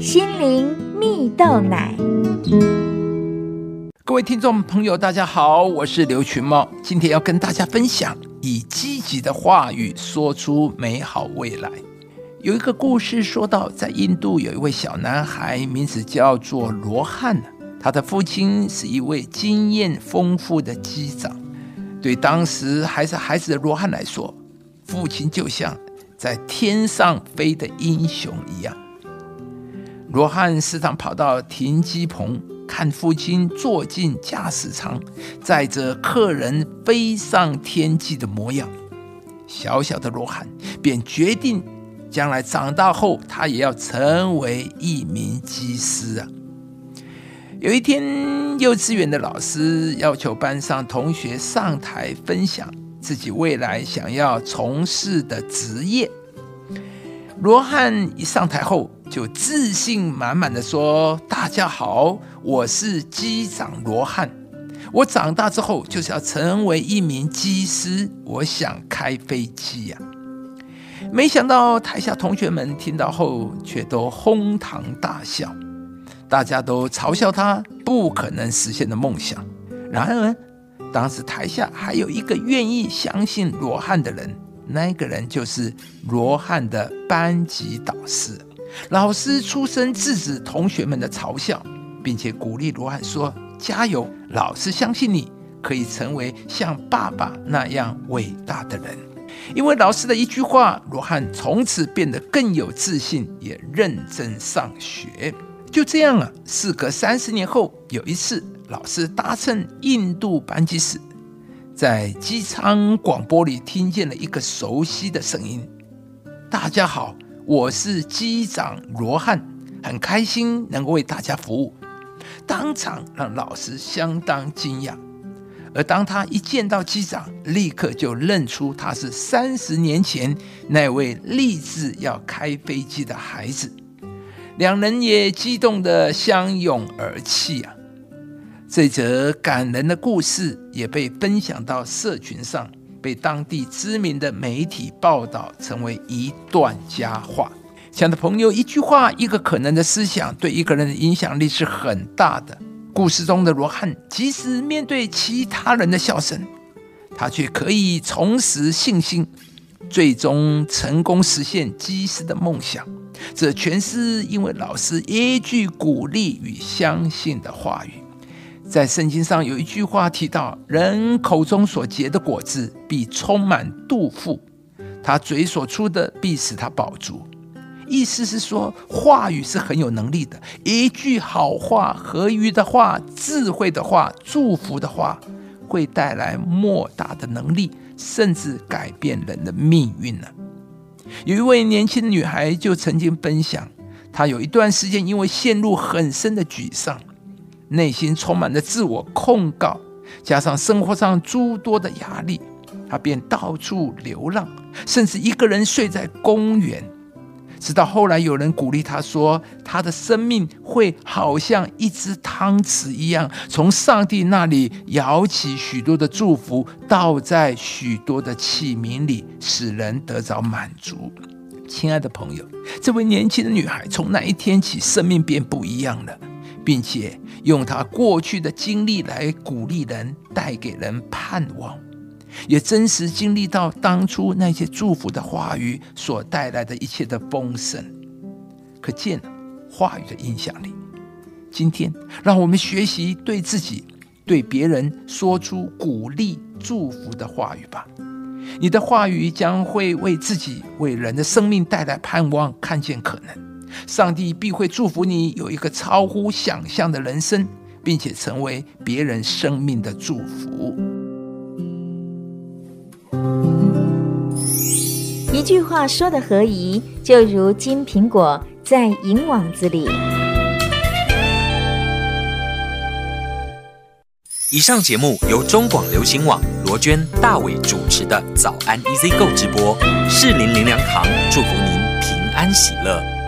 心灵蜜豆奶。各位听众朋友，大家好，我是刘群茂，今天要跟大家分享以积极的话语说出美好未来。有一个故事说到，在印度有一位小男孩，名字叫做罗汉，他的父亲是一位经验丰富的机长。对当时还是孩子的罗汉来说，父亲就像在天上飞的英雄一样。罗汉时常跑到停机棚。看父亲坐进驾驶舱，载着客人飞上天际的模样，小小的罗汉便决定，将来长大后，他也要成为一名机师啊。有一天，幼稚园的老师要求班上同学上台分享自己未来想要从事的职业。罗汉一上台后，就自信满满的说：“大家好，我是机长罗汉。我长大之后就是要成为一名机师，我想开飞机呀。”没想到台下同学们听到后，却都哄堂大笑，大家都嘲笑他不可能实现的梦想。然而，当时台下还有一个愿意相信罗汉的人。那个人就是罗汉的班级导师，老师出声制止同学们的嘲笑，并且鼓励罗汉说：“加油，老师相信你可以成为像爸爸那样伟大的人。”因为老师的一句话，罗汉从此变得更有自信，也认真上学。就这样啊，事隔三十年后，有一次，老师搭乘印度班机时。在机舱广播里听见了一个熟悉的声音：“大家好，我是机长罗汉，很开心能够为大家服务。”当场让老师相当惊讶。而当他一见到机长，立刻就认出他是三十年前那位立志要开飞机的孩子。两人也激动的相拥而泣啊！这则感人的故事也被分享到社群上，被当地知名的媒体报道，成为一段佳话。想的朋友，一句话，一个可能的思想，对一个人的影响力是很大的。故事中的罗汉，即使面对其他人的笑声，他却可以重拾信心，最终成功实现基师的梦想。这全是因为老师一句鼓励与相信的话语。在圣经上有一句话提到：“人口中所结的果子必充满肚腹，他嘴所出的必使他饱足。”意思是说，话语是很有能力的。一句好话、合于的话、智慧的话、祝福的话，会带来莫大的能力，甚至改变人的命运呢。有一位年轻女孩就曾经分享，她有一段时间因为陷入很深的沮丧。内心充满了自我控告，加上生活上诸多的压力，他便到处流浪，甚至一个人睡在公园。直到后来有人鼓励他说：“他的生命会好像一只汤匙一样，从上帝那里舀起许多的祝福，倒在许多的器皿里，使人得着满足。”亲爱的朋友，这位年轻的女孩从那一天起，生命便不一样了。并且用他过去的经历来鼓励人，带给人盼望，也真实经历到当初那些祝福的话语所带来的一切的丰盛，可见话语的影响力。今天，让我们学习对自己、对别人说出鼓励、祝福的话语吧。你的话语将会为自己、为人的生命带来盼望，看见可能。上帝必会祝福你有一个超乎想象的人生，并且成为别人生命的祝福。一句话说的合宜，就如金苹果在银网子里。以上节目由中广流行网罗娟、大伟主持的早安 EZ 购直播，适林林良堂祝福您平安喜乐。